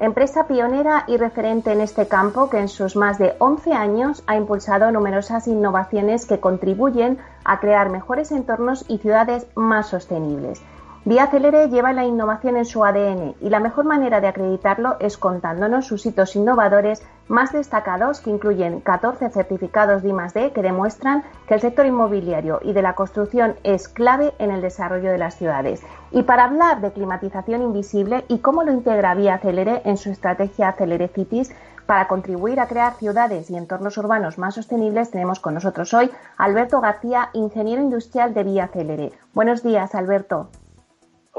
empresa pionera y referente en este campo que en sus más de 11 años ha impulsado numerosas innovaciones que contribuyen a crear mejores entornos y ciudades más sostenibles. Vía Celere lleva la innovación en su ADN y la mejor manera de acreditarlo es contándonos sus hitos innovadores más destacados que incluyen 14 certificados de I+D que demuestran que el sector inmobiliario y de la construcción es clave en el desarrollo de las ciudades. Y para hablar de climatización invisible y cómo lo integra Vía Celere en su estrategia Celere Cities, para contribuir a crear ciudades y entornos urbanos más sostenibles, tenemos con nosotros hoy Alberto García, ingeniero industrial de Vía Celere. Buenos días, Alberto.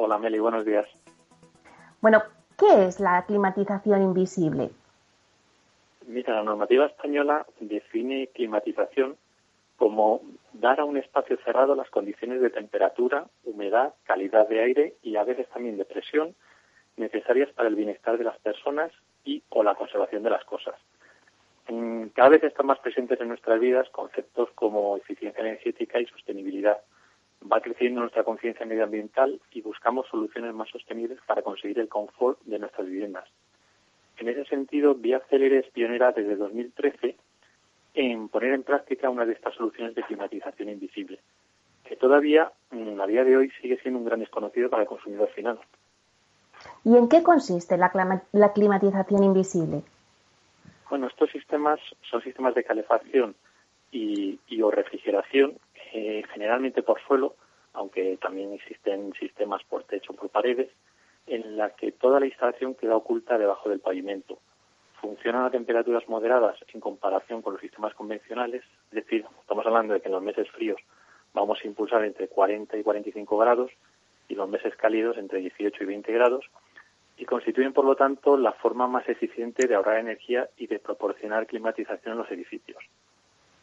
Hola Meli, buenos días. Bueno, ¿qué es la climatización invisible? Mira, la normativa española define climatización como dar a un espacio cerrado las condiciones de temperatura, humedad, calidad de aire y a veces también de presión necesarias para el bienestar de las personas y o la conservación de las cosas. Cada vez están más presentes en nuestras vidas conceptos como eficiencia energética y sostenibilidad va creciendo nuestra conciencia medioambiental y buscamos soluciones más sostenibles para conseguir el confort de nuestras viviendas. En ese sentido, Vía Célere es pionera desde 2013 en poner en práctica una de estas soluciones de climatización invisible, que todavía, mm, a día de hoy, sigue siendo un gran desconocido para el consumidor final. ¿Y en qué consiste la, climatización invisible? Bueno, estos sistemas son sistemas de calefacción y, y o refrigeración eh, generalmente por suelo, aunque también existen sistemas por techo, por paredes, en la que toda la instalación queda oculta debajo del pavimento. Funcionan a temperaturas moderadas en comparación con los sistemas convencionales, es decir, estamos hablando de que en los meses fríos vamos a impulsar entre 40 y 45 grados y los meses cálidos entre 18 y 20 grados y constituyen, por lo tanto, la forma más eficiente de ahorrar energía y de proporcionar climatización en los edificios.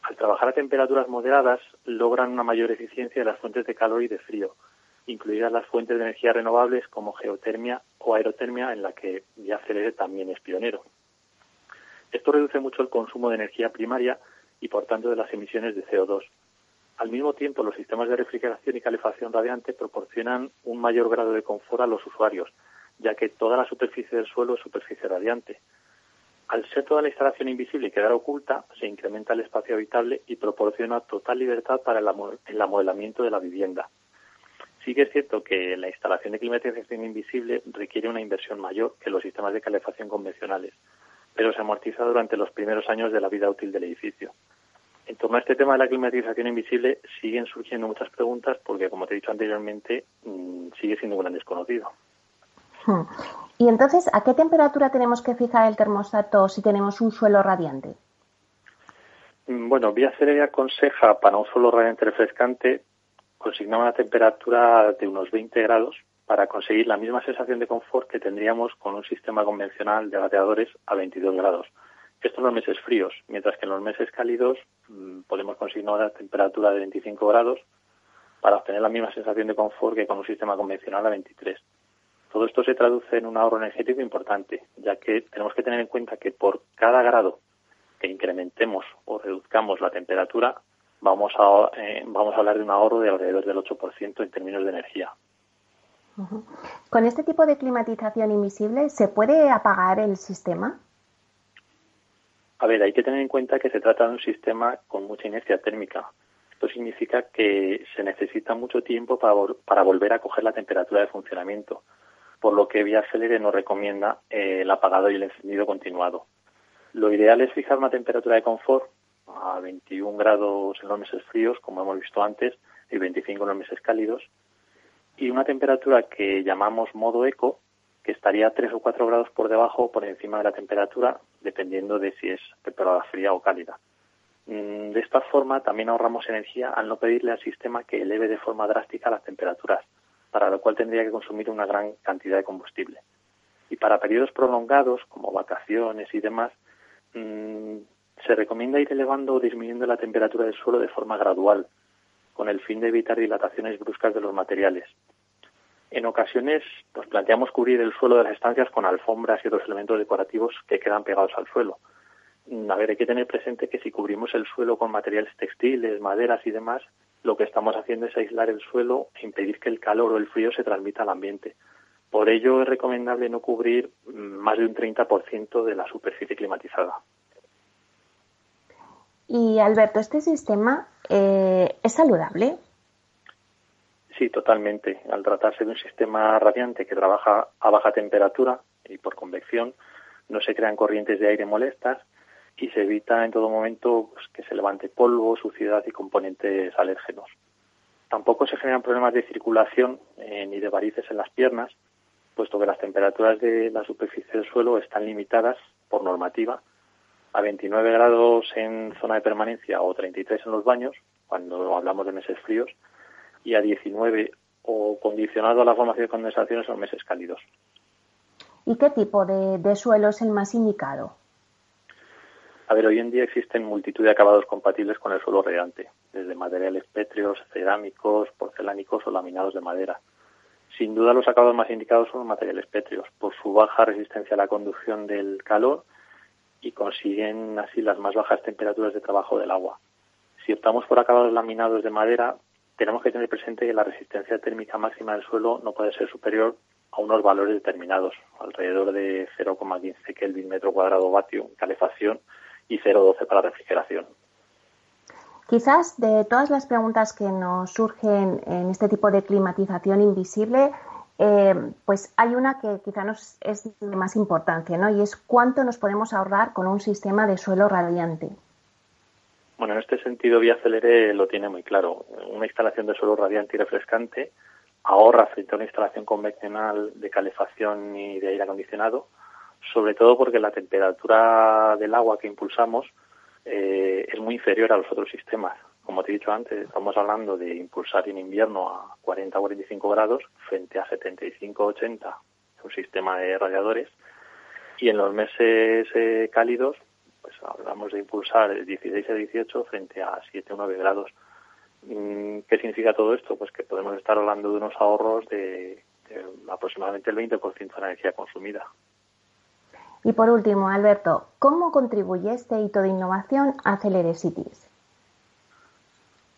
Al trabajar a temperaturas moderadas, logran una mayor eficiencia de las fuentes de calor y de frío, incluidas las fuentes de energía renovables como geotermia o aerotermia, en la que Viacelere también es pionero. Esto reduce mucho el consumo de energía primaria y, por tanto, de las emisiones de CO2. Al mismo tiempo, los sistemas de refrigeración y calefacción radiante proporcionan un mayor grado de confort a los usuarios, ya que toda la superficie del suelo es superficie radiante, al ser toda la instalación invisible y quedar oculta, se incrementa el espacio habitable y proporciona total libertad para el amodelamiento de la vivienda. Sí que es cierto que la instalación de climatización invisible requiere una inversión mayor que los sistemas de calefacción convencionales, pero se amortiza durante los primeros años de la vida útil del edificio. En torno a este tema de la climatización invisible siguen surgiendo muchas preguntas porque, como te he dicho anteriormente, mm, sigue siendo un gran desconocido. Hmm. Y entonces, ¿a qué temperatura tenemos que fijar el termostato si tenemos un suelo radiante? Mm, bueno, Vía Celere aconseja para un suelo radiante refrescante consignar una temperatura de unos 20 grados para conseguir la misma sensación de confort que tendríamos con un sistema convencional de radiadores a 22 grados. Esto en los meses fríos, mientras que en los meses cálidos mm, podemos conseguir una temperatura de 25 grados para obtener la misma sensación de confort que con un sistema convencional a 23. Todo esto se traduce en un ahorro energético importante, ya que tenemos que tener en cuenta que por cada grado que incrementemos o reduzcamos la temperatura, vamos a, eh, vamos a hablar de un ahorro de alrededor del 8% en términos de energía. ¿Con este tipo de climatización invisible se puede apagar el sistema? A ver, hay que tener en cuenta que se trata de un sistema con mucha inercia térmica. Esto significa que se necesita mucho tiempo para, para volver a coger la temperatura de funcionamiento, por lo que Vía Celere nos recomienda eh, el apagado y el encendido continuado. Lo ideal es fijar una temperatura de confort a 21 grados en los meses fríos, como hemos visto antes, y 25 en los meses cálidos, y una temperatura que llamamos modo eco, que estaría 3 o 4 grados por debajo o por encima de la temperatura, dependiendo de si es temporada fría o cálida. Mm, de esta forma también ahorramos energía al no pedirle al sistema que eleve de forma drástica las temperaturas, para lo cual tendría que consumir una gran cantidad de combustible. Y para periodos prolongados, como vacaciones y demás, mm, se recomienda ir elevando o disminuyendo la temperatura del suelo de forma gradual, con el fin de evitar dilataciones bruscas de los materiales. En ocasiones nos planteamos cubrir el suelo de las estancias con alfombras y otros elementos decorativos que quedan pegados al suelo. A ver, hay que tener presente que si cubrimos el suelo con materiales textiles, maderas y demás, lo que estamos haciendo es aislar el suelo e impedir que el calor o el frío se transmita al ambiente. Por ello es recomendable no cubrir más de un 30% de la superficie climatizada. Y Alberto, ¿este sistema eh, es saludable? Sí, totalmente. Al tratarse de un sistema radiante que trabaja a baja temperatura y por convección, no se crean corrientes de aire molestas y se evita en todo momento pues, que se levante polvo, suciedad y componentes alérgenos. Tampoco se generan problemas de circulación eh, ni de varices en las piernas, puesto que las temperaturas de la superficie del suelo están limitadas por normativa a 29 grados en zona de permanencia o 33 en los baños, cuando hablamos de meses fríos, y a 19 o condicionado a la formación de condensaciones en los meses cálidos. ¿Y qué tipo de, suelo es el más indicado? A ver, hoy en día existen multitud de acabados compatibles con el suelo radiante, desde materiales pétreos, cerámicos, porcelánicos o laminados de madera. Sin duda los acabados más indicados son los materiales pétreos, por su baja resistencia a la conducción del calor y consiguen así las más bajas temperaturas de trabajo del agua. Si optamos por acabados laminados de madera, tenemos que tener presente que la resistencia térmica máxima del suelo no puede ser superior a unos valores determinados, alrededor de 0,15 Kelvin metro cuadrado vatio calefacción y 0,12 para refrigeración. Quizás de todas las preguntas que nos surgen en este tipo de climatización invisible, eh, pues hay una que quizá nos es de más importancia, ¿no? Y es cuánto nos podemos ahorrar con un sistema de suelo radiante. Bueno, en este sentido, Vía Celere lo tiene muy claro. Una instalación de suelo radiante y refrescante ahorra frente a una instalación convencional de calefacción y de aire acondicionado, sobre todo porque la temperatura del agua que impulsamos eh, es muy inferior a los otros sistemas como te he dicho antes, estamos hablando de impulsar en invierno a 40 o 45 grados frente a 75 80 un sistema de radiadores y en los meses eh, cálidos pues hablamos de impulsar 16 a 18 frente a 7 o 9 grados. Mm, ¿Qué significa todo esto? Pues que podemos estar hablando de unos ahorros de, aproximadamente el 20% de la energía consumida. Y por último, Alberto, ¿cómo contribuye este hito de innovación a Celere Cities?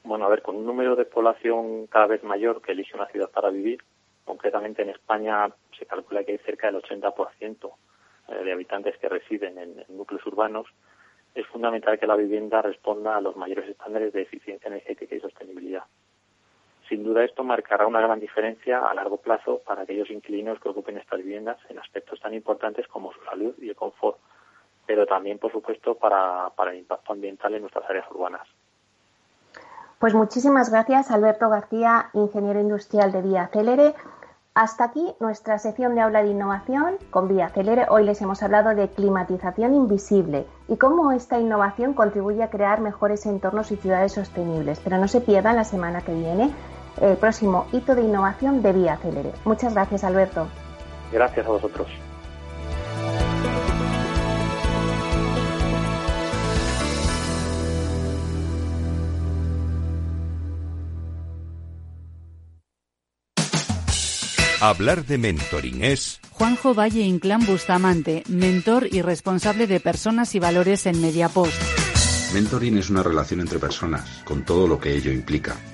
Bueno, a ver, con un número de población cada vez mayor que elige una ciudad para vivir, concretamente en España se calcula que hay cerca del 80% eh, de habitantes que residen en, núcleos urbanos, es fundamental que la vivienda responda a los mayores estándares de eficiencia energética y sostenibilidad. Sin duda esto marcará una gran diferencia a largo plazo para aquellos inquilinos que ocupen estas viviendas en aspectos tan importantes como su salud y el confort, pero también, por supuesto, para el impacto ambiental en nuestras áreas urbanas. Pues muchísimas gracias, Alberto García, ingeniero industrial de Vía Celere. Hasta aquí nuestra sección de aula de innovación con Vía Celere. Hoy les hemos hablado de climatización invisible y cómo esta innovación contribuye a crear mejores entornos y ciudades sostenibles. Pero no se pierdan la semana que viene el próximo hito de innovación de Vía Celere. Muchas gracias, Alberto. Gracias a vosotros. Hablar de mentoring es... Juanjo Valle Inclán Bustamante, mentor y responsable de personas y valores en Mediapost. Mentoring es una relación entre personas, con todo lo que ello implica.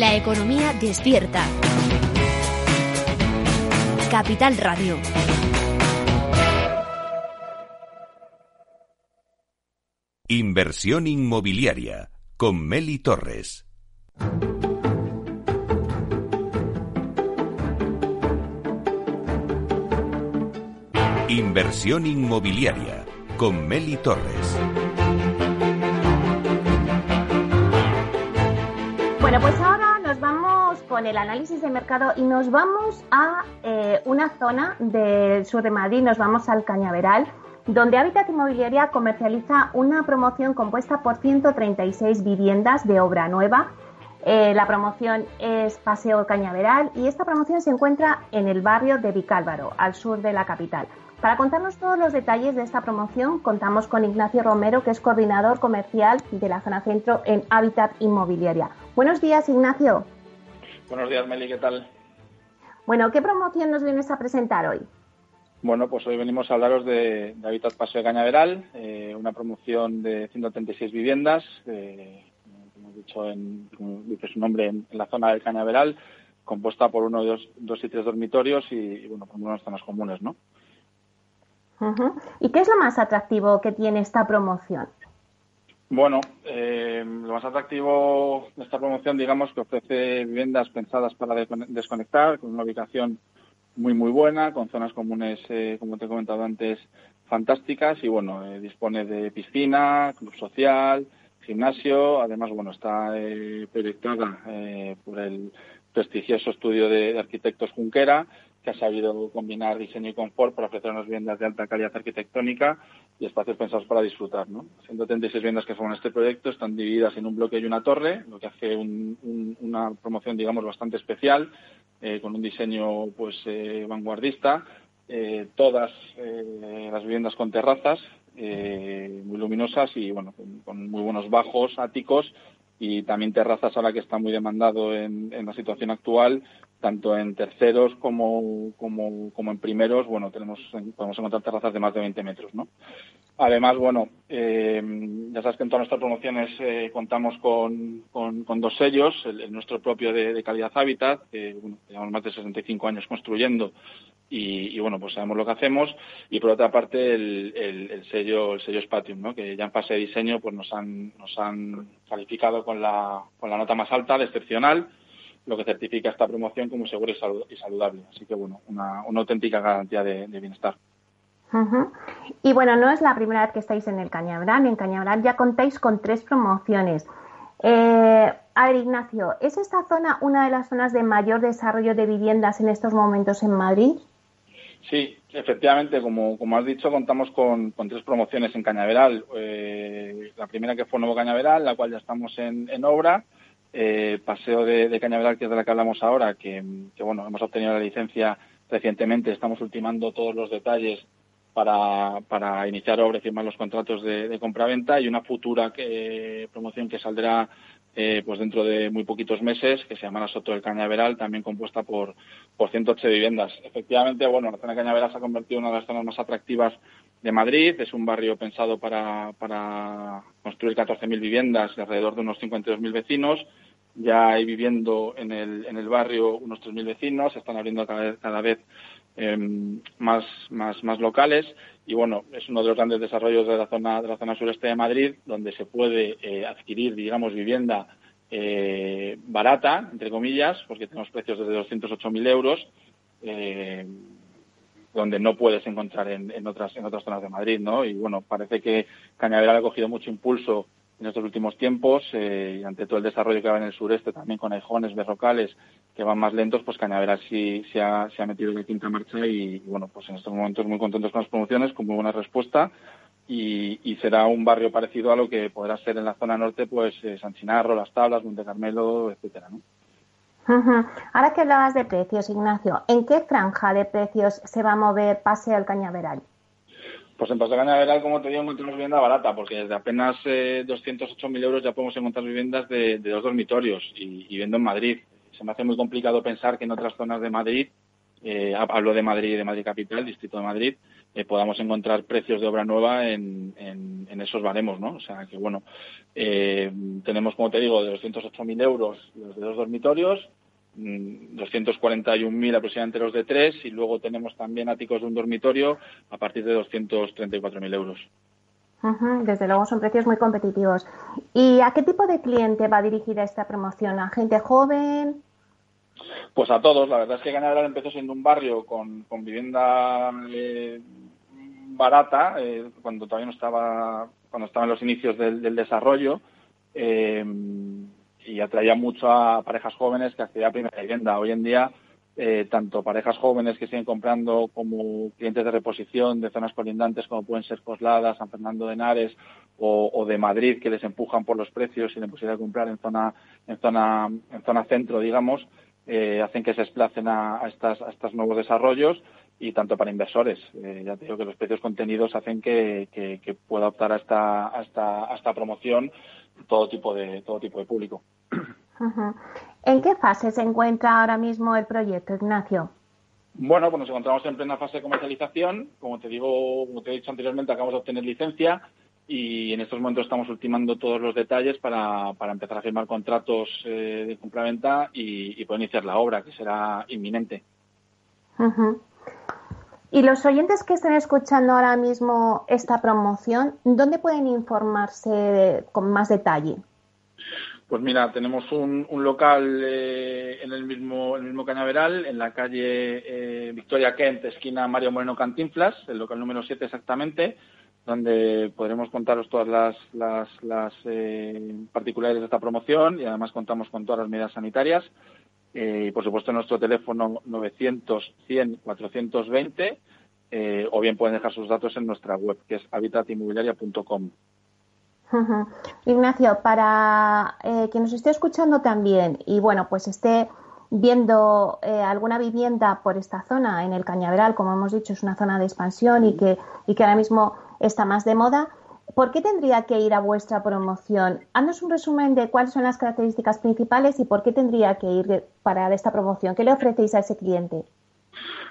La economía despierta. Capital Radio. Inversión inmobiliaria con Meli Torres. Inversión inmobiliaria con Meli Torres. Bueno, pues ahora con el análisis de mercado y nos vamos a eh, una zona del sur de Madrid, nos vamos al Cañaveral, donde Habitat Inmobiliaria comercializa una promoción compuesta por 136 viviendas de obra nueva. Eh, la promoción es Paseo Cañaveral y esta promoción se encuentra en el barrio de Vicálvaro, al sur de la capital. Para contarnos todos los detalles de esta promoción, contamos con Ignacio Romero, que es coordinador comercial de la zona centro en Habitat Inmobiliaria. Buenos días, Ignacio. Buenos días, Meli, ¿qué tal? Bueno, ¿qué promoción nos vienes a presentar hoy? Bueno, pues hoy venimos a hablaros de, de Habitat Paseo de Cañaveral, eh, una promoción de 136 viviendas, eh, como hemos dicho, en, como dice su nombre, en, en, la zona del Cañaveral, compuesta por uno, dos, dos y tres dormitorios y, y bueno, por unas zonas comunes, ¿no? Uh -huh. ¿Y qué es lo más atractivo que tiene esta promoción? Bueno, eh, lo más atractivo de esta promoción, digamos, que ofrece viviendas pensadas para desconectar, con una ubicación muy, muy buena, con zonas comunes, eh, como te he comentado antes, fantásticas y, bueno, eh, dispone de piscina, club social, gimnasio, además, bueno, está eh, proyectada eh, por el prestigioso estudio de, de arquitectos Junquera que ha sabido combinar diseño y confort para ofrecer unas viviendas de alta calidad arquitectónica y espacios pensados para disfrutar. ¿no? 136 viviendas que forman este proyecto están divididas en un bloque y una torre, lo que hace un, un, una promoción, digamos, bastante especial, eh, con un diseño pues eh, vanguardista, eh, todas las viviendas con terrazas muy luminosas y bueno, con, muy buenos bajos áticos y también terrazas ahora que está muy demandado en la situación actual, tanto en terceros como, como, como en primeros, bueno, tenemos, podemos encontrar terrazas de más de 20 metros, ¿no? Además, bueno, eh, ya sabes que en todas nuestras promociones eh, contamos con, con, con, dos sellos, el, el nuestro propio de, de, calidad hábitat, que bueno, llevamos más de 65 años construyendo y, y, bueno, pues sabemos lo que hacemos, y por otra parte el, el, el sello, el sello Spatium, ¿no? que ya en fase de diseño pues nos han, nos han calificado con la, con la nota más alta, de excepcional, lo que certifica esta promoción como seguro y saludable. Así que, bueno, una, una auténtica garantía de, de bienestar. Uh -huh. Y bueno, no es la primera vez que estáis en el Cañabrán. En Cañabrán ya contáis con tres promociones. Eh, a ver, Ignacio, ¿es esta zona una de las zonas de mayor desarrollo de viviendas en estos momentos en Madrid? Sí, efectivamente, como, como has dicho, contamos con, con tres promociones en Cañaveral. Eh, la primera que fue Nuevo Cañaveral, la cual ya estamos en, en obra. Eh, Paseo de, de, Cañaveral, que es de la que hablamos ahora, que, que, bueno, hemos obtenido la licencia recientemente, estamos ultimando todos los detalles para, para iniciar obra y firmar los contratos de, de compraventa y una futura que, promoción que saldrá eh, pues dentro de muy poquitos meses, que se llamará Soto del Cañaveral, también compuesta por, por 108 viviendas. Efectivamente, bueno, la zona de Cañaveral se ha convertido en una de las zonas más atractivas de Madrid. Es un barrio pensado para, para construir 14.000 viviendas de alrededor de unos 52.000 vecinos. Ya hay viviendo en el, en el barrio unos 3.000 vecinos, se están abriendo cada vez, cada vez eh, más, más, más locales y bueno, es uno de los grandes desarrollos de la zona, de la zona sureste de Madrid, donde se puede eh, adquirir, digamos, vivienda eh, barata, entre comillas, porque tenemos precios desde 208.000 euros, eh, donde no puedes encontrar en, en, otras, en otras zonas de Madrid, ¿no? Y bueno, parece que Cañaveral ha cogido mucho impulso en estos últimos tiempos eh, y ante todo el desarrollo que va en el sureste también con aijones, berrocales que van más lentos, pues Cañaveral sí, se, ha, metido de quinta marcha y, bueno, pues en estos momentos muy contentos con las promociones, con muy buena respuesta y, será un barrio parecido a lo que podrá ser en la zona norte, pues eh, San Chinarro, Las Tablas, Monte Carmelo, etcétera. Ahora que hablabas de precios, Ignacio, ¿en qué franja de precios se va a mover Paseo al Cañaveral? Pues en Paseo al Cañaveral, como te digo, encontramos vivienda barata, porque desde apenas eh, 208.000 euros ya podemos encontrar viviendas de, dos dormitorios y, y, viendo en Madrid. Se me hace muy complicado pensar que en otras zonas de Madrid, eh, hablo de Madrid y de Madrid Capital, Distrito de Madrid, eh, podamos encontrar precios de obra nueva en, en, en, esos baremos, ¿no? O sea que, bueno, eh, tenemos, como te digo, de 208.000 euros los de dos dormitorios, 241.000 mm, aproximadamente los de tres y luego tenemos también áticos de un dormitorio a partir de 234.000 euros. Desde luego son precios muy competitivos. ¿Y a qué tipo de cliente va dirigida esta promoción? ¿A gente joven? Pues a todos. La verdad es que Cañaveral empezó siendo un barrio con, con vivienda eh, barata eh, cuando todavía no estaba cuando estaban los inicios del, del desarrollo. Eh, y atraía mucho a parejas jóvenes que accedían a primera vivienda. Hoy en día, eh, tanto parejas jóvenes que siguen comprando como clientes de reposición de zonas colindantes como pueden ser Coslada, San Fernando de Henares o, de Madrid que les empujan por los precios y la posibilidad de comprar en zona, en zona, en zona centro, digamos, eh, hacen que se desplacen a, estas, a estos nuevos desarrollos y tanto para inversores. Eh, ya te digo que los precios contenidos hacen que, que pueda optar a esta, a esta, a esta promoción todo tipo de todo tipo de público. ¿En qué fase se encuentra ahora mismo el proyecto, Ignacio? Bueno, pues nos encontramos en plena fase de comercialización. Como te digo, como te he dicho anteriormente, acabamos de obtener licencia y en estos momentos estamos ultimando todos los detalles para, para empezar a firmar contratos eh, de compraventa y, y poder iniciar la obra, que será inminente. Uh-huh. Y los oyentes que estén escuchando ahora mismo esta promoción, ¿dónde pueden informarse con más detalle? Pues mira, tenemos un, un local eh, en el mismo, Cañaveral, en la calle eh, Victoria Kent, esquina Mario Moreno Cantinflas, el local número 7 exactamente, donde podremos contaros todas las, las, las eh, particulares de esta promoción y además contamos con todas las medidas sanitarias. Eh, y por supuesto nuestro teléfono 900 100 420 eh, o bien pueden dejar sus datos en nuestra web que es habitatinmobiliaria.com. Ignacio, para eh, quien nos esté escuchando también y bueno, pues esté viendo eh, alguna vivienda por esta zona, en el Cañaveral, como hemos dicho, es una zona de expansión y que, y que ahora mismo está más de moda, ¿por qué tendría que ir a vuestra promoción? Haznos un resumen de cuáles son las características principales y por qué tendría que ir para esta promoción. ¿Qué le ofrecéis a ese cliente?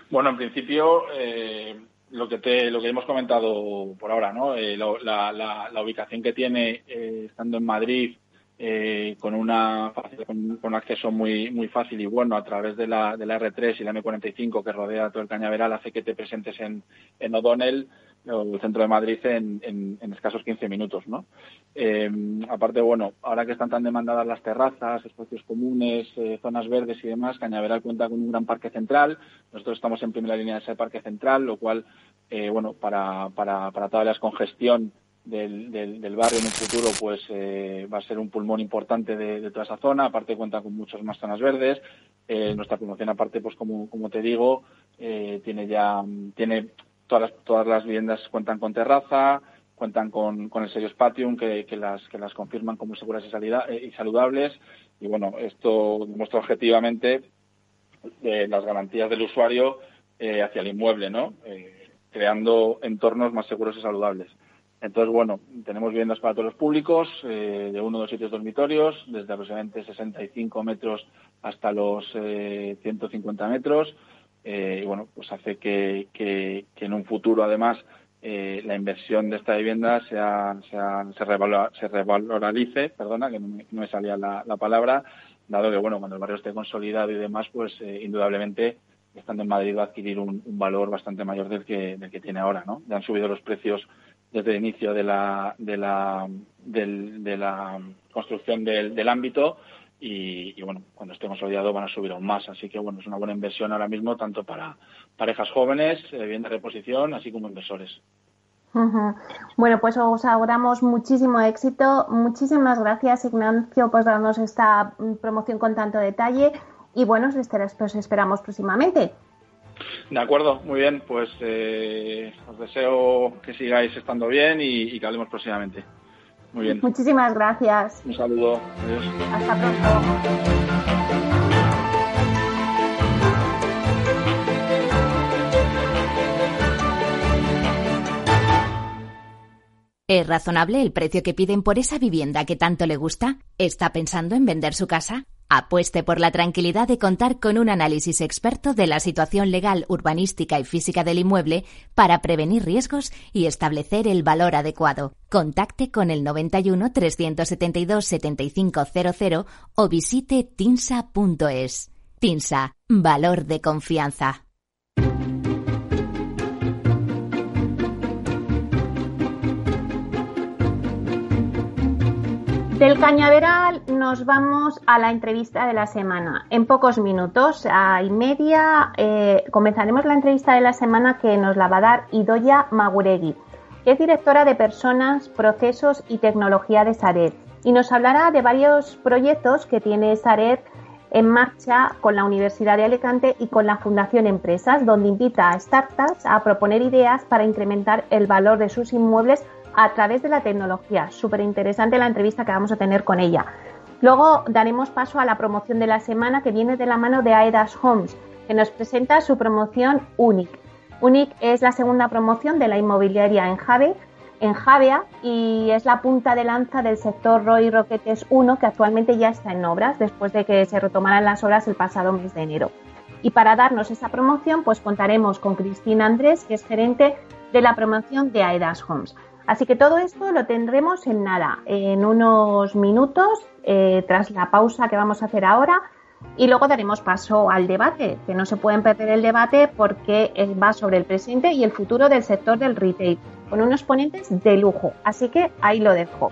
Bueno, en principio, eh, lo que te, lo que hemos comentado por ahora, ¿no? Eh, la, ubicación que tiene eh, estando en Madrid eh, con una con, con, un acceso muy muy fácil y bueno a través de la, de la R3 y la M45 que rodea todo el Cañaveral hace que te presentes en, en O'Donnell el centro de Madrid en, en, escasos 15 minutos, ¿no? Eh, aparte, bueno, ahora que están tan demandadas las terrazas, espacios comunes, eh, zonas verdes y demás, Cañaveral cuenta con un gran parque central. Nosotros estamos en primera línea de ese parque central, lo cual, eh, bueno, para, para, para toda la descongestión del, del, barrio en un futuro, pues eh, va a ser un pulmón importante de, de, toda esa zona. Aparte cuenta con muchas más zonas verdes. Eh, nuestra promoción, aparte, pues como, como te digo, eh, tiene ya tiene todas las, viviendas cuentan con terraza, cuentan con, el sello Spatium que, las, que las confirman como seguras y, eh, saludables. Y bueno, esto demuestra objetivamente eh, las garantías del usuario eh, hacia el inmueble, ¿no? Creando entornos más seguros y saludables. Entonces, bueno, tenemos viviendas para todos los públicos, de uno, dos sitios dormitorios, desde aproximadamente 65 metros hasta los eh, 150 metros. Eh, y bueno, pues hace que, que, en un futuro, además, eh, la inversión de esta vivienda sea, sea, se, revalor, se revaloralice, perdona, que no me, no me salía la, la, palabra, dado que, bueno, cuando el barrio esté consolidado y demás, pues eh, indudablemente, estando en Madrid, va a adquirir un, un, valor bastante mayor del que, del que tiene ahora, ¿no? Ya han subido los precios desde el inicio de la, de la, del, de la construcción del, del ámbito y, y, bueno, cuando esté consolidado van a subir aún más. Así que bueno, es una buena inversión ahora mismo tanto para parejas jóvenes, eh, bien de reposición, así como inversores. Bueno, pues os auguramos muchísimo éxito. Muchísimas gracias, Ignacio, por darnos esta mm, promoción con tanto detalle. Y bueno, os esperamos próximamente. De acuerdo, muy bien. Pues eh, os deseo que sigáis estando bien y, que hablemos próximamente. Muy bien. Muchísimas gracias. Un saludo. Adiós. Hasta pronto. ¿Es razonable el precio que piden por esa vivienda que tanto le gusta? ¿Está pensando en vender su casa? Apueste por la tranquilidad de contar con un análisis experto de la situación legal, urbanística y física del inmueble para prevenir riesgos y establecer el valor adecuado. Contacte con el 91 372 7500 o visite tinsa.es. Tinsa, valor de confianza. Del cañaveral nos vamos a la entrevista de la semana. En pocos minutos, a y media, eh, comenzaremos la entrevista de la semana que nos la va a dar Idoya Maguregui, que es directora de Personas, Procesos y Tecnología de Sared. Y nos hablará de varios proyectos que tiene Sared en marcha con la Universidad de Alicante y con la Fundación Empresas, donde invita a startups a proponer ideas para incrementar el valor de sus inmuebles a través de la tecnología. Súper interesante la entrevista que vamos a tener con ella. Luego daremos paso a la promoción de la semana que viene de la mano de Aedas Homes, que nos presenta su promoción UNIC. UNIC es la segunda promoción de la inmobiliaria en Jave, Javea y es la punta de lanza del sector Roy Roquetes 1 que actualmente ya está en obras después de que se retomaran las obras el pasado mes de enero. Y para darnos esa promoción, pues contaremos con Cristina Andrés, que es gerente de la promoción de Aedas Homes. Así que todo esto lo tendremos en nada, en unos minutos, eh, tras la pausa que vamos a hacer ahora. Y luego daremos paso al debate, que no se pueden perder el debate porque va sobre el presente y el futuro del sector del retail, con unos ponentes de lujo. Así que ahí lo dejo.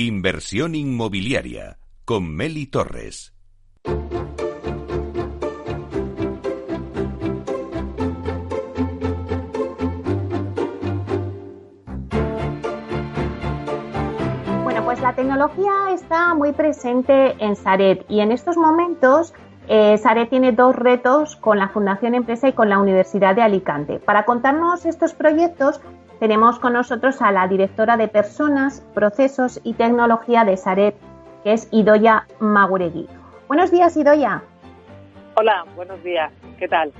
Inversión inmobiliaria con Meli Torres. Bueno, pues la tecnología está muy presente en Saret y en estos momentos eh, Saret tiene dos retos con la Fundación Empresa y con la Universidad de Alicante. Para contarnos estos proyectos tenemos con nosotros a la directora de Personas, Procesos y Tecnología de Sareb, que es Idoya Maguregui. Buenos días, Idoya. Hola, buenos días. ¿Qué tal?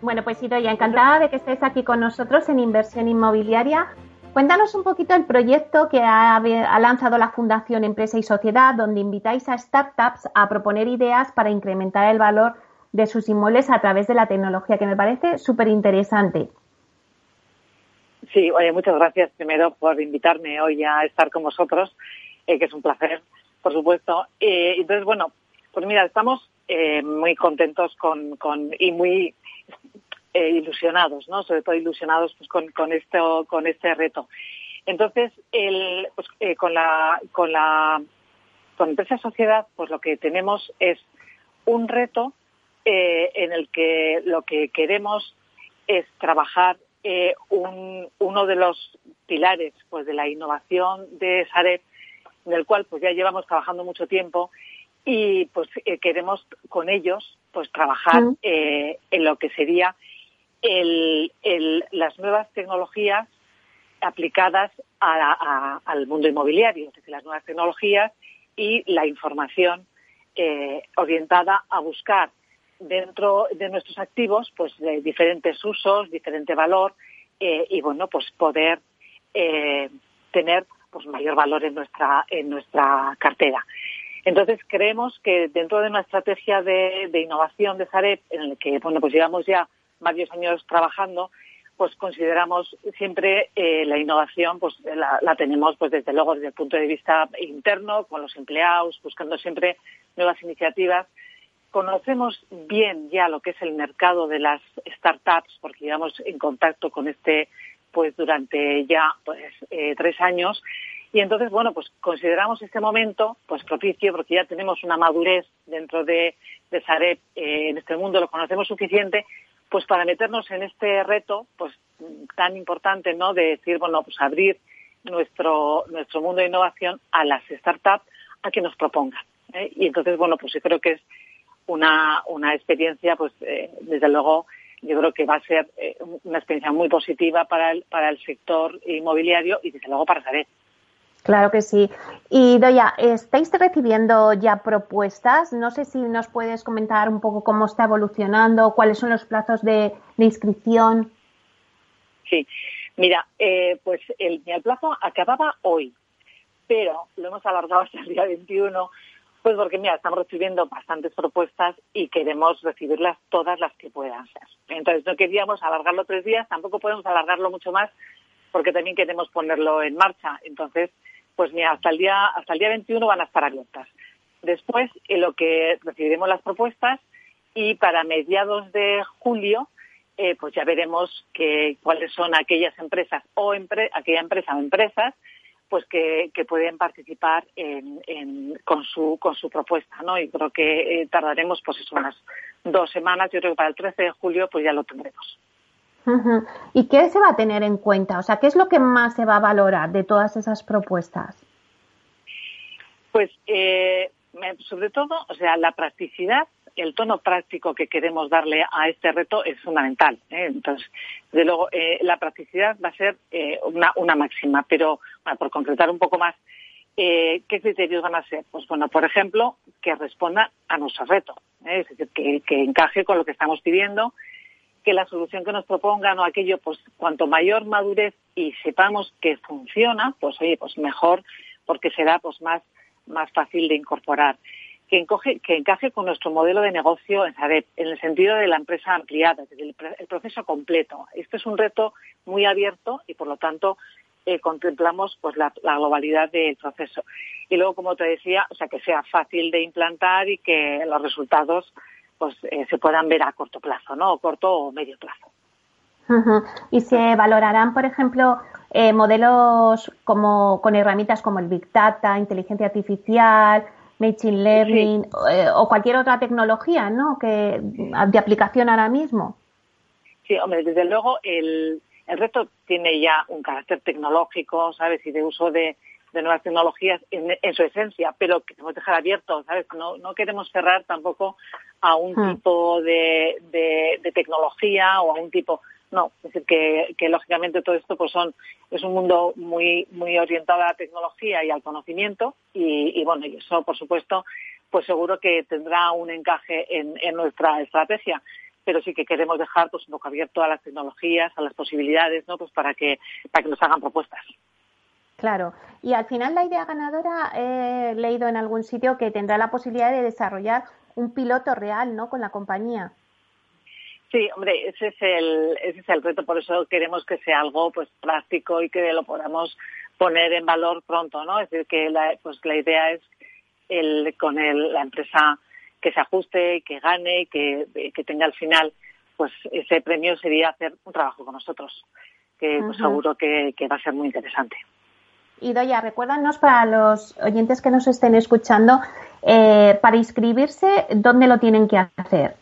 Bueno, pues Idoya, encantada de que estés aquí con nosotros en Inversión Inmobiliaria. Cuéntanos un poquito el proyecto que ha, ha, lanzado la Fundación Empresa y Sociedad, donde invitáis a startups a proponer ideas para incrementar el valor de sus inmuebles a través de la tecnología, que me parece súper interesante. Sí, oye, muchas gracias primero por invitarme hoy a estar con vosotros, eh, que es un placer, por supuesto. Eh, entonces, bueno, pues mira, estamos eh, muy contentos con, con y muy eh, ilusionados, ¿no? Sobre todo ilusionados pues, con, con, esto, con este reto. Entonces, el, pues, con la con la con empresa sociedad, pues lo que tenemos es un reto eh, en el que lo que queremos es trabajar eh, un, uno de los pilares pues de la innovación de Sareb, en el cual pues ya llevamos trabajando mucho tiempo y pues eh, queremos con ellos pues trabajar eh, en lo que sería el, el, las nuevas tecnologías aplicadas a, a, al mundo inmobiliario, es decir, las nuevas tecnologías y la información eh, orientada a buscar dentro de nuestros activos, pues de diferentes usos, diferente valor eh, y bueno, pues poder eh, tener pues mayor valor en nuestra en nuestra cartera. Entonces creemos que dentro de una estrategia de, de innovación de Sareb, en el que bueno pues llevamos ya varios años trabajando, pues consideramos siempre eh, la innovación pues la, la, tenemos pues desde luego desde el punto de vista interno con los empleados buscando siempre nuevas iniciativas conocemos bien ya lo que es el mercado de las startups, porque llevamos en contacto con este pues durante ya pues eh, tres años y entonces bueno pues consideramos este momento pues propicio porque ya tenemos una madurez dentro de, de Sareb eh, en este mundo lo conocemos suficiente pues para meternos en este reto pues tan importante no de decir bueno pues abrir nuestro nuestro mundo de innovación a las startups a que nos propongan ¿eh? y entonces bueno pues yo creo que es una, una experiencia, pues eh, desde luego yo creo que va a ser eh, una experiencia muy positiva para el, para el sector inmobiliario y desde luego para Sareb. Claro que sí. Y Doya, ¿estáis recibiendo ya propuestas? No sé si nos puedes comentar un poco cómo está evolucionando, cuáles son los plazos de, de inscripción. Sí, mira, eh, pues el, el plazo acababa hoy, pero lo hemos alargado hasta el día 21 pues porque, mira, estamos recibiendo bastantes propuestas y queremos recibirlas todas las que puedan ser. Entonces, no queríamos alargarlo tres días, tampoco podemos alargarlo mucho más porque también queremos ponerlo en marcha. Entonces, pues mira, hasta el día, hasta el día 21 van a estar abiertas. Después, en lo que recibiremos las propuestas y para mediados de julio, eh, pues ya veremos que, cuáles son aquellas empresas o empre aquella empresa o empresas pues que, que pueden participar en, en, con su con su propuesta, ¿no? Y creo que eh, tardaremos pues eso, unas dos semanas. Yo creo que para el 13 de julio pues ya lo tendremos. ¿Y qué se va a tener en cuenta? O sea, ¿qué es lo que más se va a valorar de todas esas propuestas? Pues eh, sobre todo, o sea, la practicidad el tono práctico que queremos darle a este reto es fundamental. ¿eh? Entonces, de luego, eh, la practicidad va a ser eh, una, una, máxima, pero bueno, por concretar un poco más, eh, ¿qué criterios van a ser? Pues bueno, por ejemplo, que responda a nuestro reto, ¿eh? es decir, que, que, encaje con lo que estamos pidiendo, que la solución que nos propongan o aquello, pues cuanto mayor madurez y sepamos que funciona, pues oye, pues mejor, porque será pues más, más fácil de incorporar que, encoge, que encaje con nuestro modelo de negocio en Sareb, en el sentido de la empresa ampliada, el, el proceso completo. Este es un reto muy abierto y, por lo tanto, eh, contemplamos pues la, la, globalidad del proceso. Y luego, como te decía, o sea, que sea fácil de implantar y que los resultados pues eh, se puedan ver a corto plazo, ¿no? O corto o medio plazo. Y se valorarán, por ejemplo, eh, modelos como con herramientas como el Big Data, inteligencia artificial, Machine Learning eh, o cualquier otra tecnología, ¿no? Que de aplicación ahora mismo. Sí, hombre, desde luego el, el reto tiene ya un carácter tecnológico, ¿sabes? Y de uso de, nuevas tecnologías en, su esencia, pero queremos dejar abierto, ¿sabes? No, no queremos cerrar tampoco a un hmm. tipo de, de, tecnología o a un tipo. No, es decir, que, que, lógicamente todo esto pues son, es un mundo muy, muy orientado a la tecnología y al conocimiento y, bueno, y eso por supuesto, pues seguro que tendrá un encaje en, en nuestra estrategia pero sí que queremos dejar pues un poco abierto a las tecnologías, a las posibilidades, ¿no? Pues para que para que nos hagan propuestas. Claro, y al final la idea ganadora he leído en algún sitio que tendrá la posibilidad de desarrollar un piloto real, ¿no? Con la compañía. Sí, hombre, ese es el ese es el reto, por eso queremos que sea algo pues práctico y que lo podamos poner en valor pronto, ¿no? Es decir, que la, pues la idea es el con el, la empresa que se ajuste, que gane, que, que tenga al final, pues ese premio sería hacer un trabajo con nosotros, que pues, seguro que, va a ser muy interesante. Y Doya, recuérdanos para los oyentes que nos estén escuchando, eh, para inscribirse, ¿dónde lo tienen que hacer?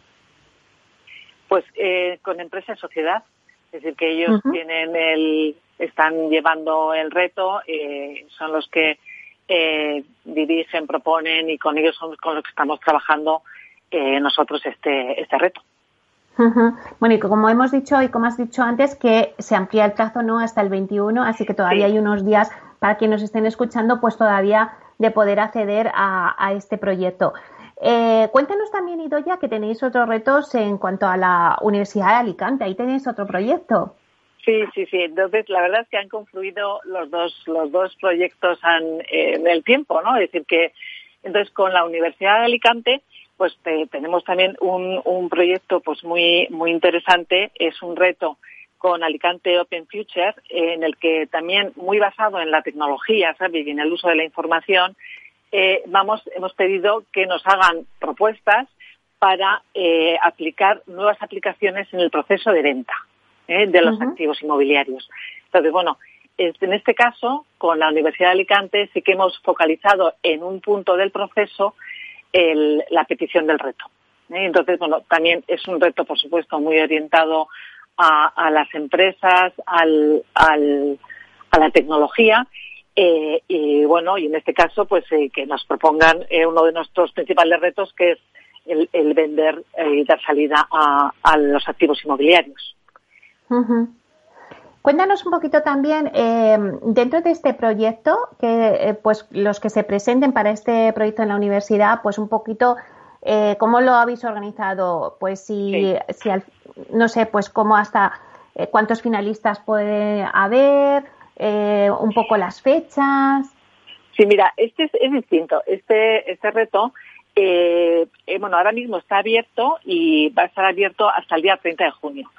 Pues eh, con empresa y sociedad, es decir, que ellos tienen el, están llevando el reto, eh, son los que eh, dirigen, proponen y con ellos son con los que estamos trabajando eh, nosotros este, este reto. Bueno, y como hemos dicho y como has dicho antes, que se amplía el plazo no hasta el 21, así que todavía hay unos días para quienes nos estén escuchando, pues todavía de poder acceder a, este proyecto. Eh, cuéntanos también, Idoya, que tenéis otros retos en cuanto a la Universidad de Alicante. Ahí tenéis otro proyecto. Sí, sí, sí. Entonces, la verdad es que han confluido los dos, los dos proyectos en el tiempo, ¿no? Es decir, que entonces con la Universidad de Alicante, pues tenemos también un, un proyecto pues muy, muy interesante. Es un reto con Alicante Open Future, en el que también muy basado en la tecnología, ¿sabes? Y en el uso de la información, eh, vamos, hemos pedido que nos hagan propuestas para eh, aplicar nuevas aplicaciones en el proceso de venta. ¿eh? de los activos inmobiliarios. Entonces, bueno, en este caso, con la Universidad de Alicante sí que hemos focalizado en un punto del proceso la petición del reto. ¿eh? Entonces, bueno, también es un reto, por supuesto, muy orientado a, las empresas, al, a la tecnología. Eh, y bueno, y en este caso, pues que nos propongan uno de nuestros principales retos, que es el, vender y dar salida a los activos inmobiliarios. Cuéntanos un poquito también, eh, dentro de este proyecto, que eh, pues los que se presenten para este proyecto en la universidad, pues un poquito eh, cómo lo habéis organizado, pues si, si no sé, pues cómo hasta cuántos finalistas puede haber, un poco las fechas. Sí, mira, este es, distinto. Este, este reto, bueno, ahora mismo está abierto y va a estar abierto hasta el día 30 de junio.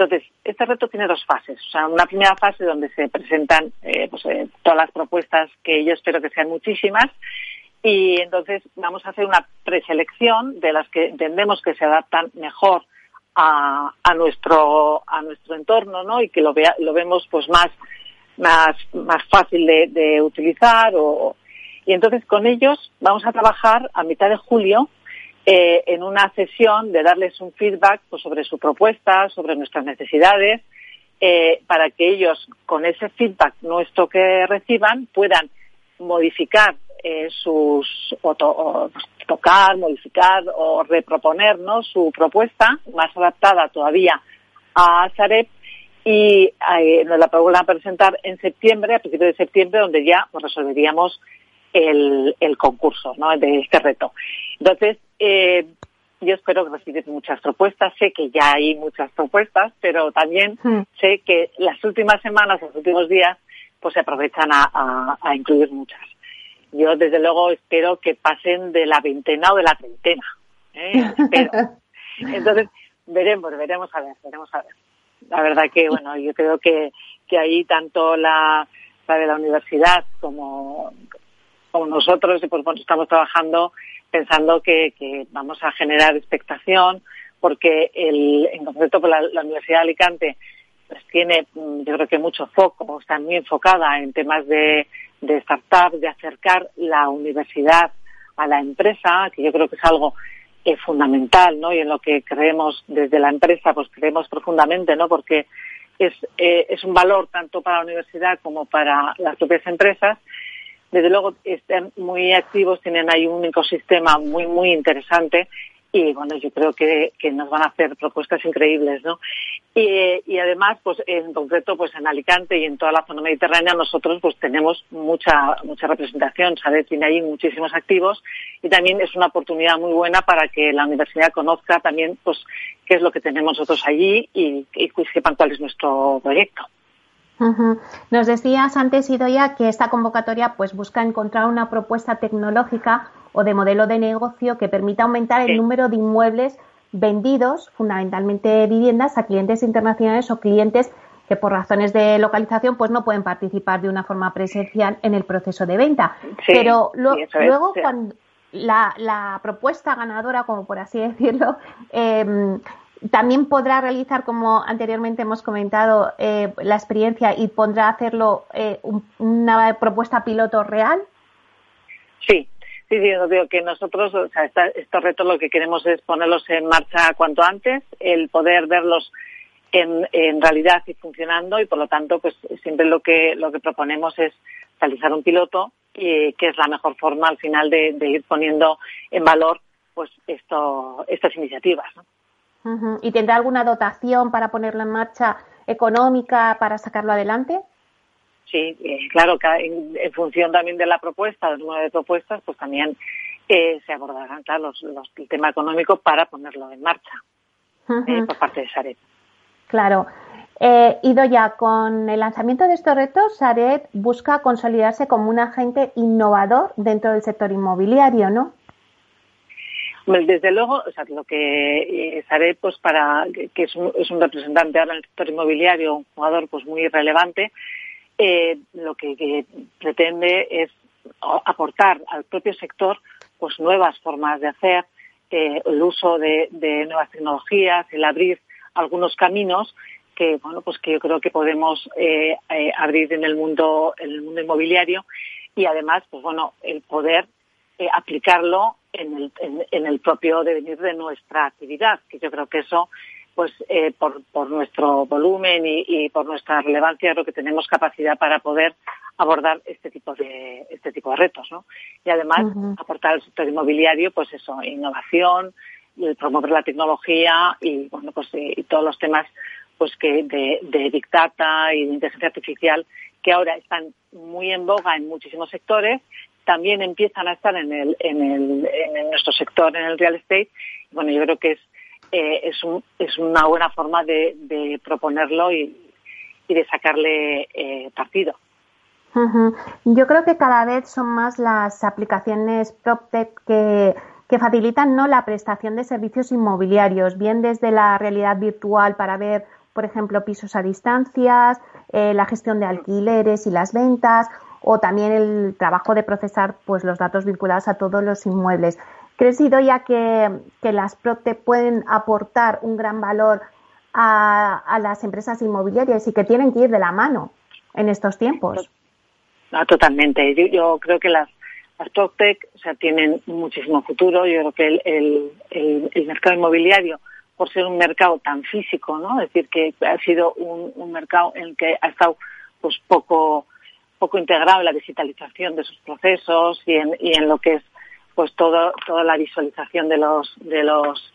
Entonces, este reto tiene dos fases. O sea, una primera fase donde se presentan eh, pues, eh, todas las propuestas, que yo espero que sean muchísimas, y entonces vamos a hacer una preselección de las que entendemos que se adaptan mejor a, nuestro a nuestro entorno, ¿no? Y que lo, vea, lo vemos pues más más más fácil de, utilizar y entonces con ellos vamos a trabajar a mitad de julio eh, en una sesión de darles un feedback pues, sobre su propuesta, sobre nuestras necesidades, eh, para que ellos, con ese feedback nuestro que reciban, puedan modificar eh, sus, o, tocar, modificar o reproponer su propuesta más adaptada todavía a Sareb y nos la van a presentar en septiembre, a principios de septiembre, donde ya pues, resolveríamos el, el concurso ¿no? de este reto. Entonces, eh, yo espero que recibes muchas propuestas. Sé que ya hay muchas propuestas, pero también sé que las últimas semanas, los últimos días, pues se aprovechan a, incluir muchas. Yo, desde luego, espero que pasen de la veintena o de la treintena. ¿eh? Entonces, veremos, veremos a ver, veremos a ver. La verdad que, bueno, yo creo que, que ahí tanto la, la de la universidad como, como nosotros, pues bueno, estamos trabajando pensando que, vamos a generar expectación, porque el, en concreto por la, Universidad de Alicante pues tiene, mm, yo creo que mucho foco, está muy enfocada en temas de, de startup, de acercar la universidad a la empresa, que yo creo que es algo eh, fundamental, ¿no? Y en lo que creemos desde la empresa, pues creemos profundamente, ¿no? Porque es, eh, es un valor tanto para la universidad como para las propias empresas. Desde luego están muy activos, tienen ahí un ecosistema muy, muy interesante y bueno, yo creo que, que nos van a hacer propuestas increíbles, ¿no? Y, y, además, pues en concreto, pues en Alicante y en toda la zona mediterránea nosotros pues tenemos mucha mucha representación, ¿sabes? Tiene ahí muchísimos activos y también es una oportunidad muy buena para que la universidad conozca también pues qué es lo que tenemos nosotros allí y, y sepan cuál es nuestro proyecto. Nos decías antes, Idoya, que esta convocatoria pues busca encontrar una propuesta tecnológica o de modelo de negocio que permita aumentar el número de inmuebles vendidos, fundamentalmente viviendas, a clientes internacionales o clientes que por razones de localización pues no pueden participar de una forma presencial en el proceso de venta. Pero luego cuando la, propuesta ganadora, como por así decirlo, em, también podrá realizar, como anteriormente hemos comentado, eh, la experiencia y podrá hacerlo eh, una propuesta piloto real. Sí, Sí, sí, digo que nosotros, o sea, estos retos lo que queremos es ponerlos en marcha cuanto antes, el poder verlos en, en realidad y funcionando y por lo tanto, pues siempre lo que lo que proponemos es realizar un piloto y que es la mejor forma al final de, ir poniendo en valor pues esto, estas iniciativas. ¿Y tendrá alguna dotación para ponerlo en marcha económica para sacarlo adelante? Sí, eh, claro, en, en, función también de la propuesta, del número de propuestas, pues también eh, se abordarán los, el tema económico para ponerlo en marcha eh, por parte de Saret. Claro. Eh, Idoya, con el lanzamiento de estos retos, Saret busca consolidarse como un agente innovador dentro del sector inmobiliario, ¿no? Desde luego, o sea, lo que eh, Saret, pues para que es un, es un representante ahora en el sector inmobiliario, un jugador pues muy relevante, eh, lo que, pretende es aportar al propio sector pues nuevas formas de hacer, eh, el uso de, nuevas tecnologías, el abrir algunos caminos que bueno pues que yo creo que podemos eh, abrir en el mundo en el mundo inmobiliario y además pues bueno el poder aplicarlo en el, en el propio devenir de nuestra actividad que yo creo que eso pues eh, por, por, nuestro volumen y, por nuestra relevancia lo que tenemos capacidad para poder abordar este tipo de este tipo de retos ¿no? y además aportar al sector inmobiliario pues eso innovación promover la tecnología y bueno pues eh, y todos los temas pues que de, de big data y de inteligencia artificial que ahora están muy en boga en muchísimos sectores también empiezan a estar en el en el en nuestro sector en el real estate bueno yo creo que es eh, es, un, es una buena forma de, proponerlo y, de sacarle eh, partido. Yo creo que cada vez son más las aplicaciones PropTech que, que facilitan ¿no? la prestación de servicios inmobiliarios, bien desde la realidad virtual para ver, por ejemplo, pisos a distancias, eh, la gestión de alquileres y las ventas, o también el trabajo de procesar pues, los datos vinculados a todos los inmuebles. ¿Crees, ya que, que las PROTE pueden aportar un gran valor a, las empresas inmobiliarias y que tienen que ir de la mano en estos tiempos? No, totalmente. Yo, creo que las, las PropTech o sea, tienen muchísimo futuro. Yo creo que el, el, mercado inmobiliario, por ser un mercado tan físico, ¿no? Es decir, que ha sido un, un mercado en el que ha estado pues poco poco integrado en la digitalización de sus procesos y en, y en lo que es pues todo, toda la visualización de los, de los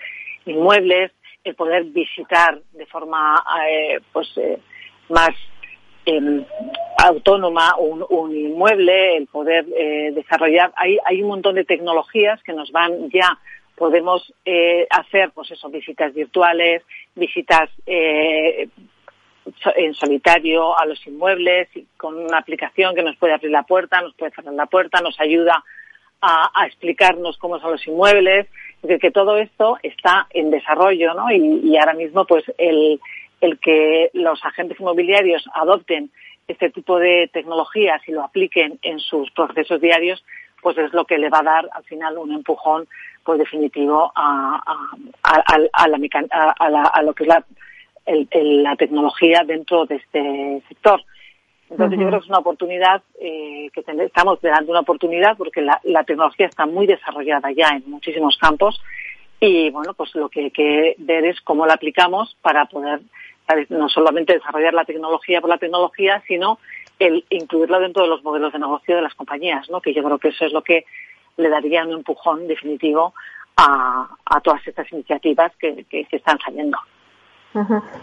inmuebles, el poder visitar de forma eh, pues eh, más em, autónoma un, inmueble, el poder eh, desarrollar. Hay, hay un montón de tecnologías que nos van ya podemos hacer pues eso visitas virtuales visitas en solitario a los inmuebles con una aplicación que nos puede abrir la puerta nos puede cerrar la puerta nos ayuda a, explicarnos cómo son los inmuebles, es decir, que todo esto está en desarrollo, ¿no? Y, ahora mismo, pues, el, el que los agentes inmobiliarios adopten este tipo de tecnologías y lo apliquen en sus procesos diarios, pues es lo que le va a dar al final un empujón pues definitivo a, a, a, a, la, a, lo que es la la tecnología dentro de este sector. Entonces yo creo que es una oportunidad, eh, que estamos delante de una oportunidad porque la, tecnología está muy desarrollada ya en muchísimos campos y bueno, pues lo que hay que ver es cómo la aplicamos para poder no solamente desarrollar la tecnología por la tecnología, sino el incluirlo dentro de los modelos de negocio de las compañías, ¿no? que yo creo que eso es lo que le daría un empujón definitivo a, todas estas iniciativas que, que, están saliendo.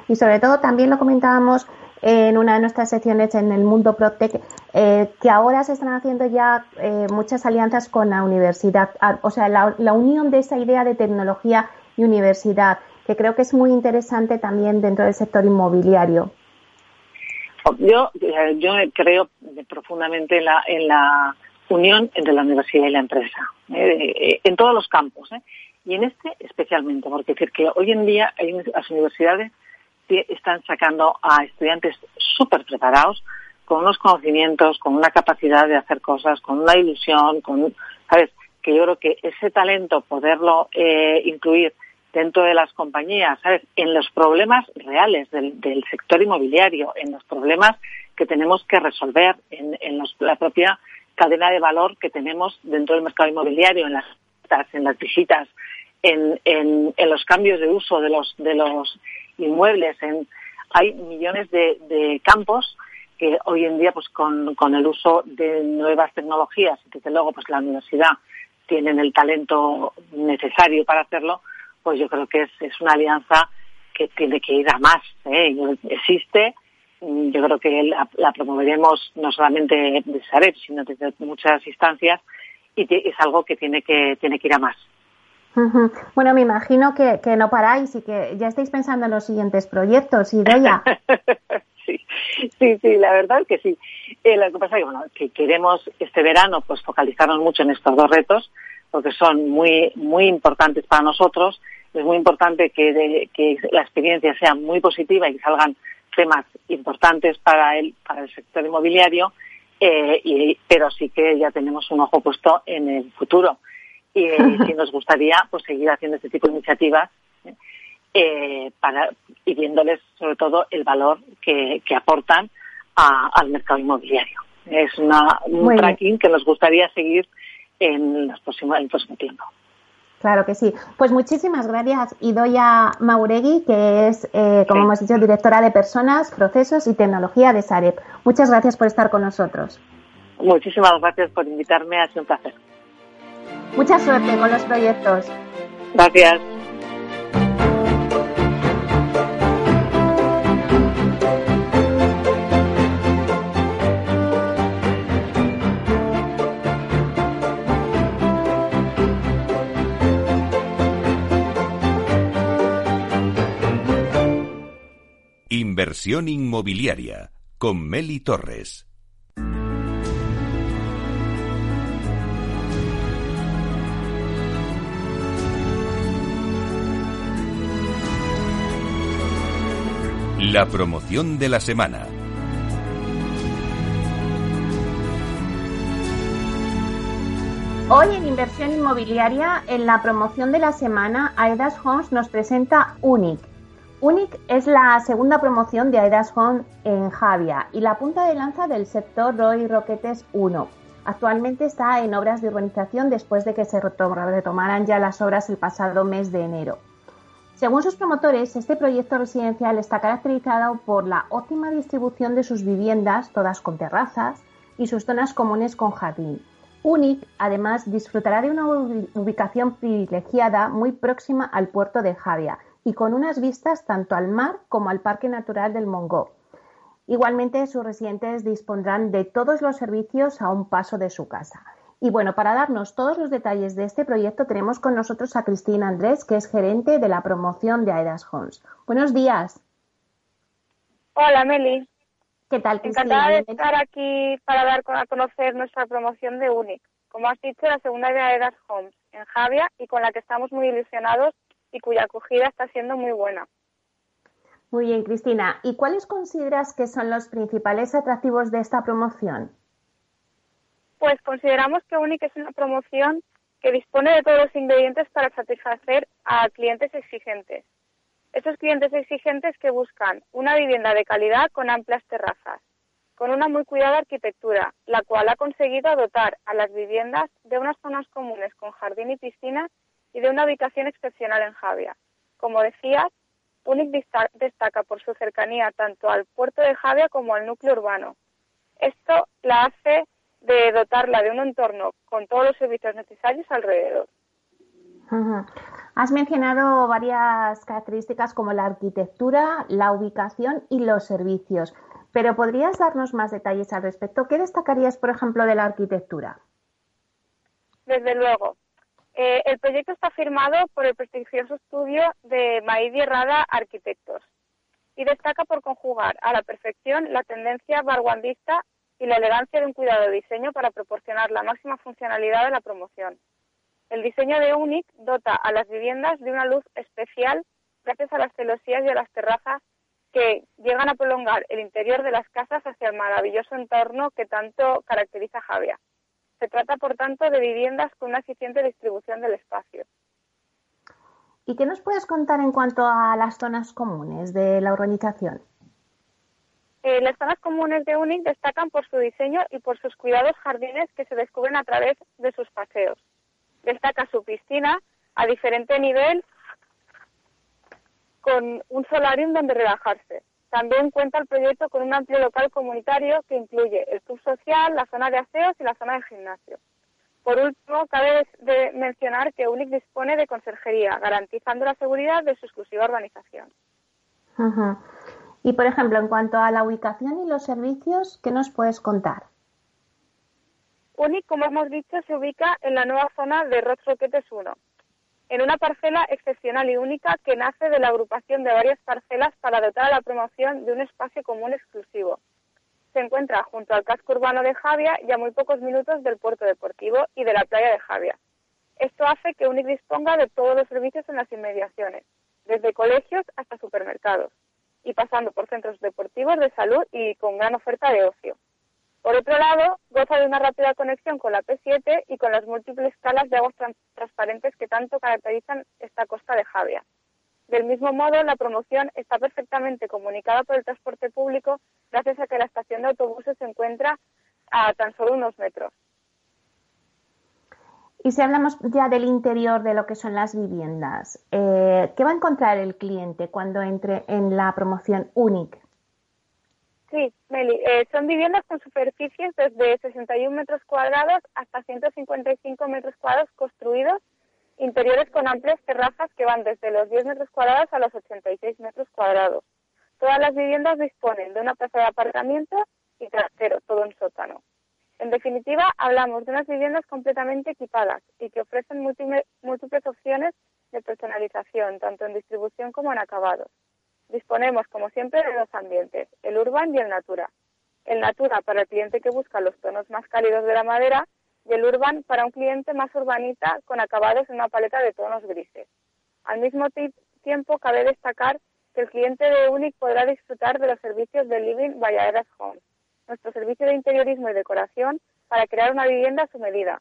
Y sobre todo también lo comentábamos en una de nuestras secciones en el mundo ProTech, eh, que ahora se están haciendo ya eh, muchas alianzas con la universidad, o sea, la, unión de esa idea de tecnología y universidad, que creo que es muy interesante también dentro del sector inmobiliario. Yo, eh, yo creo profundamente en la, en la unión entre la universidad y la empresa, en todos los campos, y en este especialmente, porque decir que hoy en día hay, las universidades están sacando a estudiantes súper preparados, con unos conocimientos, con una capacidad de hacer cosas, con una ilusión, con, ¿sabes? Que yo creo que ese talento, poderlo eh, incluir dentro de las compañías, ¿sabes? En los problemas reales del, sector inmobiliario, en los problemas que tenemos que resolver, en, la propia cadena de valor que tenemos dentro del mercado inmobiliario, en las en las visitas, en, en, en los cambios de uso de los, de los inmuebles. En, hay millones de, campos que hoy en día, pues con, el uso de nuevas tecnologías, y desde luego, pues la universidad tienen el talento necesario para hacerlo, pues yo creo que es, una alianza que tiene que ir a más. ¿eh? Existe, yo creo que la, promoveremos no solamente de Sareb, sino desde muchas instancias, y es algo que tiene que, tiene que ir a más. Bueno, me imagino que, no paráis y que ya estáis pensando en los siguientes proyectos, Idoya. sí, sí, sí, la verdad que sí. Eh, lo que pasa es que, bueno, que queremos este verano pues focalizarnos mucho en estos dos retos porque son muy, muy importantes para nosotros. Es muy importante que, que la experiencia sea muy positiva y que salgan temas importantes para el, para el sector inmobiliario, eh, y, pero sí que ya tenemos un ojo puesto en el futuro y si nos gustaría pues seguir haciendo este tipo de iniciativas eh, para y viéndoles sobre todo el valor que, aportan al mercado inmobiliario. Es una, un tracking que nos gustaría seguir en, los próximos, el próximo tiempo. Claro que sí. Pues muchísimas gracias, Idoya Mauregui, que es, eh, como hemos dicho, directora de Personas, Procesos y Tecnología de Sareb. Muchas gracias por estar con nosotros. Muchísimas gracias por invitarme, ha sido un placer. Mucha suerte con los proyectos. Gracias. Inversión inmobiliaria con Meli Torres. La promoción de la semana. Hoy en Inversión Inmobiliaria, en la promoción de la semana, Aedas Homes nos presenta UNIC. UNIC es la segunda promoción de Aedas Homes en Javia y la punta de lanza del sector Roy Roquetes 1. Actualmente está en obras de urbanización después de que se retomaran ya las obras el pasado mes de enero. Según sus promotores, este proyecto residencial está caracterizado por la óptima distribución de sus viviendas, todas con terrazas, y sus zonas comunes con jardín. UNIC, además, disfrutará de una ubicación privilegiada muy próxima al puerto de Javia y con unas vistas tanto al mar como al Parque Natural del Mongó. Igualmente, sus residentes dispondrán de todos los servicios a un paso de su casa. Y bueno, para darnos todos los detalles de este proyecto tenemos con nosotros a Cristina Andrés, que es gerente de la promoción de Aedas Homes. Buenos días. Hola, Meli. ¿Qué tal, Cristina? Encantada de estar aquí para dar a conocer nuestra promoción de UNIC. Como has dicho, la segunda de Aedas Homes en Javia y con la que estamos muy ilusionados y cuya acogida está siendo muy buena. Muy bien, Cristina. ¿Y cuáles consideras que son los principales atractivos de esta promoción? Pues consideramos que Unique es una promoción que dispone de todos los ingredientes para satisfacer a clientes exigentes. Esos clientes exigentes que buscan una vivienda de calidad con amplias terrazas, con una muy cuidada arquitectura, la cual ha conseguido dotar a las viviendas de unas zonas comunes con jardín y piscina y de una ubicación excepcional en Javia. Como decías, Unic destaca por su cercanía tanto al puerto de Javia como al núcleo urbano. Esto la hace de dotarla de un entorno con todos los servicios necesarios alrededor. Has mencionado varias características como la arquitectura, la ubicación y los servicios, pero ¿podrías darnos más detalles al respecto? ¿Qué destacarías, por ejemplo, de la arquitectura? Desde luego. Eh, el proyecto está firmado por el prestigioso estudio de Maidi Rada Arquitectos y destaca por conjugar a la perfección la tendencia barguandista y la elegancia de un cuidado de diseño para proporcionar la máxima funcionalidad de la promoción. El diseño de UNIC dota a las viviendas de una luz especial gracias a las celosías y a las terrazas que llegan a prolongar el interior de las casas hacia el maravilloso entorno que tanto caracteriza Javia. Se trata, por tanto, de viviendas con una eficiente distribución del espacio. ¿Y qué nos puedes contar en cuanto a las zonas comunes de la urbanización? Eh, las zonas comunes de UNIC destacan por su diseño y por sus cuidados jardines que se descubren a través de sus paseos destaca su piscina a diferente nivel con un solarium donde relajarse. También cuenta el proyecto con un amplio local comunitario que incluye el club social, la zona de aseos y la zona de gimnasio. Por último, cabe de mencionar que UNIC dispone de conserjería, garantizando la seguridad de su exclusiva organización. Y, por ejemplo, en cuanto a la ubicación y los servicios, ¿qué nos puedes contar? UNIC, como hemos dicho, se ubica en la nueva zona de Rods Roquetes 1, en una parcela excepcional y única que nace de la agrupación de varias parcelas para dotar a la promoción de un espacio común exclusivo. Se encuentra junto al casco urbano de Javia y a muy pocos minutos del puerto deportivo y de la playa de Javia. Esto hace que UNIC disponga de todos los servicios en las inmediaciones, desde colegios hasta supermercados, y pasando por centros deportivos de salud y con gran oferta de ocio. Por otro lado, goza de una rápida conexión con la P7 y con las múltiples calas de aguas transparentes que tanto caracterizan esta costa de Javia. Del mismo modo, la promoción está perfectamente comunicada por el transporte público gracias a que la estación de autobuses se encuentra a tan solo unos metros. Y si hablamos ya del interior de lo que son las viviendas, eh, ¿qué va a encontrar el cliente cuando entre en la promoción UNIC? Sí, Meli, eh, son viviendas con superficies desde 61 metros cuadrados hasta 155 metros cuadrados construidos, interiores con amplias terrazas que van desde los 10 metros cuadrados a los 86 metros cuadrados. Todas las viviendas disponen de una plaza de aparcamiento y trasero, todo en sótano. En definitiva, hablamos de unas viviendas completamente equipadas y que ofrecen múltiples opciones de personalización, tanto en distribución como en acabados. Disponemos, como siempre, de dos ambientes, el urban y el natura. El natura para el cliente que busca los tonos más cálidos de la madera y el urban para un cliente más urbanita con acabados en una paleta de tonos grises. Al mismo tiempo, cabe destacar que el cliente de UNIC podrá disfrutar de los servicios de Living by Home, nuestro servicio de interiorismo y decoración para crear una vivienda a su medida.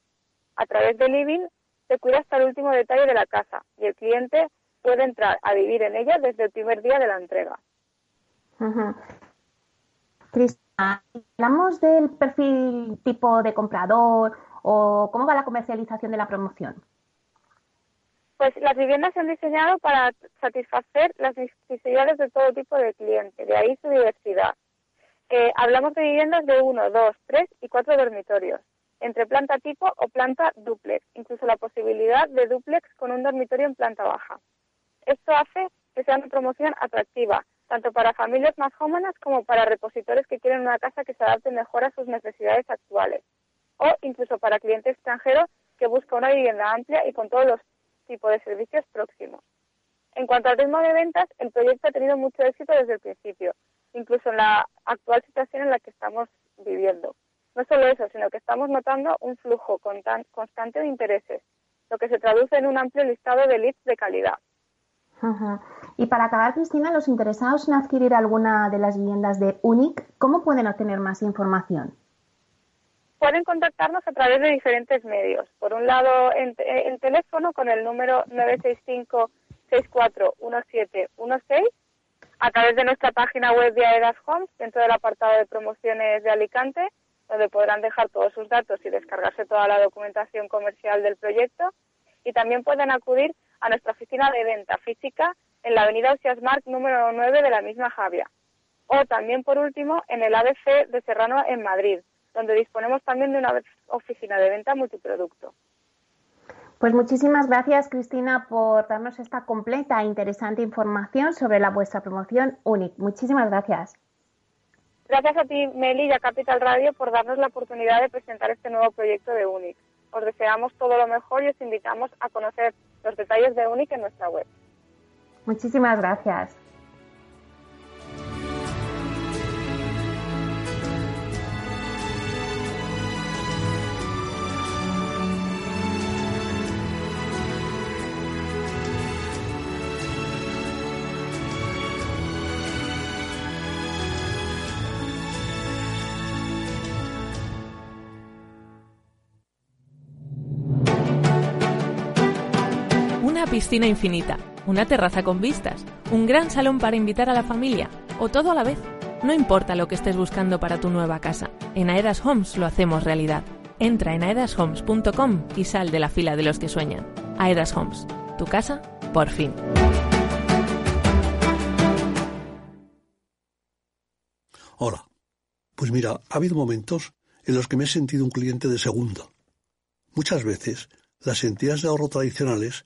A través de Living se cuida hasta el último detalle de la casa y el cliente puede entrar a vivir en ella desde el primer día de la entrega. Cristina, ¿hablamos del perfil tipo de comprador o cómo va la comercialización de la promoción? Pues las viviendas se han diseñado para satisfacer las necesidades de todo tipo de cliente, de ahí su diversidad. Eh, hablamos de viviendas de uno, dos, tres y cuatro dormitorios, entre planta tipo o planta duplex, incluso la posibilidad de duplex con un dormitorio en planta baja. Esto hace que sea una promoción atractiva, tanto para familias más jóvenes como para repositores que quieren una casa que se adapte mejor a sus necesidades actuales, o incluso para cliente extranjero que busca una vivienda amplia y con todos los tipos de servicios próximos. En cuanto al ritmo de ventas, el proyecto ha tenido mucho éxito desde el principio, incluso en la actual situación en la que estamos viviendo. No solo eso, sino que estamos notando un flujo constante de intereses, lo que se traduce en un amplio listado de leads de calidad. Y para acabar, Cristina, los interesados en adquirir alguna de las viviendas de UNIC, ¿cómo pueden obtener más información? Pueden contactarnos a través de diferentes medios. Por un lado, en, teléfono con el número 965 641716 a través de nuestra página web de Aedas Homes, dentro del apartado de promociones de Alicante, donde podrán dejar todos sus datos y descargarse toda la documentación comercial del proyecto. Y también pueden acudir a nuestra oficina de venta física en la avenida Marc número 9 de la misma Javia. O también, por último, en el ABC de Serrano en Madrid, donde disponemos también de una oficina de venta multiproducto. Pues muchísimas gracias, Cristina, por darnos esta completa e interesante información sobre la vuestra promoción UNIC. Muchísimas gracias. Gracias a ti, Meli, y a Capital Radio por darnos la oportunidad de presentar este nuevo proyecto de UNIC. Os deseamos todo lo mejor y os invitamos a conocer los detalles de UNIC en nuestra web. Muchísimas gracias. Piscina infinita, una terraza con vistas, un gran salón para invitar a la familia o todo a la vez. No importa lo que estés buscando para tu nueva casa, en Aedas Homes lo hacemos realidad. Entra en aedashomes.com y sal de la fila de los que sueñan. Aedas Homes, tu casa, por fin. Hola. Pues mira, ha habido momentos en los que me he sentido un cliente de segunda. Muchas veces, las entidades de ahorro tradicionales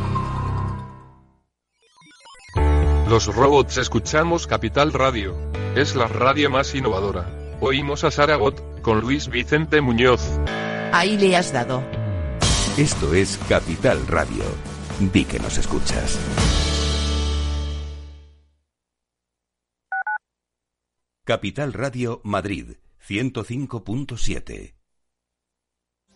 Los robots escuchamos Capital Radio. Es la radio más innovadora. Oímos a Saragot, con Luis Vicente Muñoz. Ahí le has dado. Esto es Capital Radio. Di que nos escuchas. Capital Radio Madrid 105.7